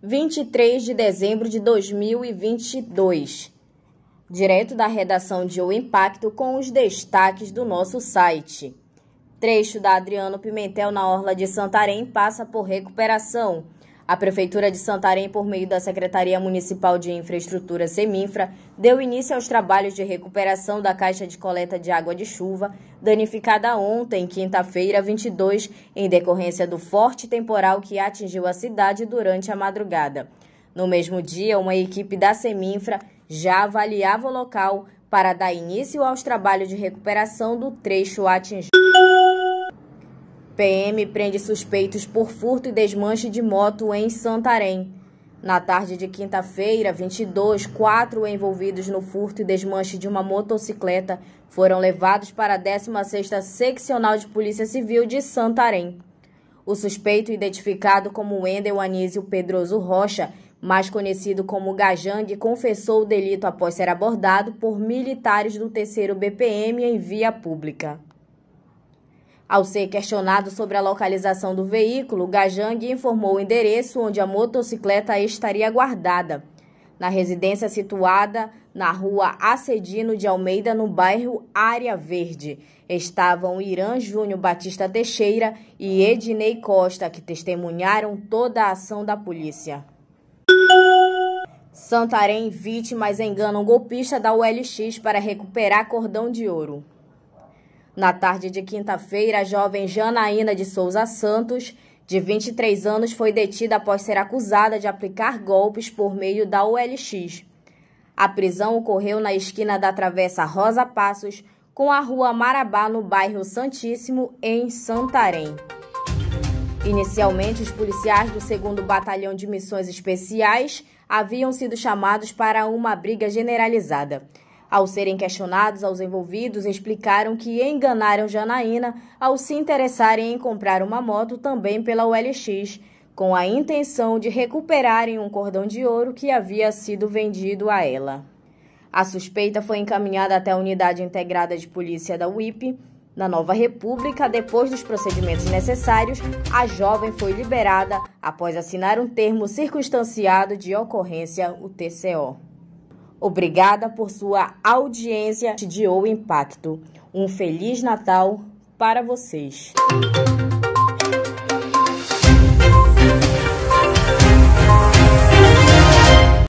23 de dezembro de 2022. Direto da redação de O Impacto com os destaques do nosso site. Trecho da Adriano Pimentel na Orla de Santarém passa por recuperação. A Prefeitura de Santarém, por meio da Secretaria Municipal de Infraestrutura Seminfra, deu início aos trabalhos de recuperação da caixa de coleta de água de chuva, danificada ontem, quinta-feira, 22, em decorrência do forte temporal que atingiu a cidade durante a madrugada. No mesmo dia, uma equipe da Seminfra já avaliava o local para dar início aos trabalhos de recuperação do trecho atingido. PM prende suspeitos por furto e desmanche de moto em Santarém. Na tarde de quinta-feira, 22, quatro envolvidos no furto e desmanche de uma motocicleta foram levados para a 16ª Seccional de Polícia Civil de Santarém. O suspeito, identificado como Wendel Anísio Pedroso Rocha, mais conhecido como Gajang, confessou o delito após ser abordado por militares do 3 BPM em via pública. Ao ser questionado sobre a localização do veículo, Gajang informou o endereço onde a motocicleta estaria guardada, na residência situada na rua Acedino de Almeida, no bairro Área Verde. Estavam Irã Júnior Batista Teixeira e Ednei Costa, que testemunharam toda a ação da polícia. Santarém, vítimas enganam golpista da ULX para recuperar cordão de ouro. Na tarde de quinta-feira, a jovem Janaína de Souza Santos, de 23 anos, foi detida após ser acusada de aplicar golpes por meio da OLX. A prisão ocorreu na esquina da Travessa Rosa Passos com a Rua Marabá, no bairro Santíssimo, em Santarém. Inicialmente, os policiais do 2 Batalhão de Missões Especiais haviam sido chamados para uma briga generalizada. Ao serem questionados, os envolvidos explicaram que enganaram Janaína ao se interessarem em comprar uma moto também pela OLX, com a intenção de recuperarem um cordão de ouro que havia sido vendido a ela. A suspeita foi encaminhada até a Unidade Integrada de Polícia da UIP. Na Nova República, depois dos procedimentos necessários, a jovem foi liberada após assinar um termo circunstanciado de ocorrência, o TCO. Obrigada por sua audiência de O Impacto. Um Feliz Natal para vocês.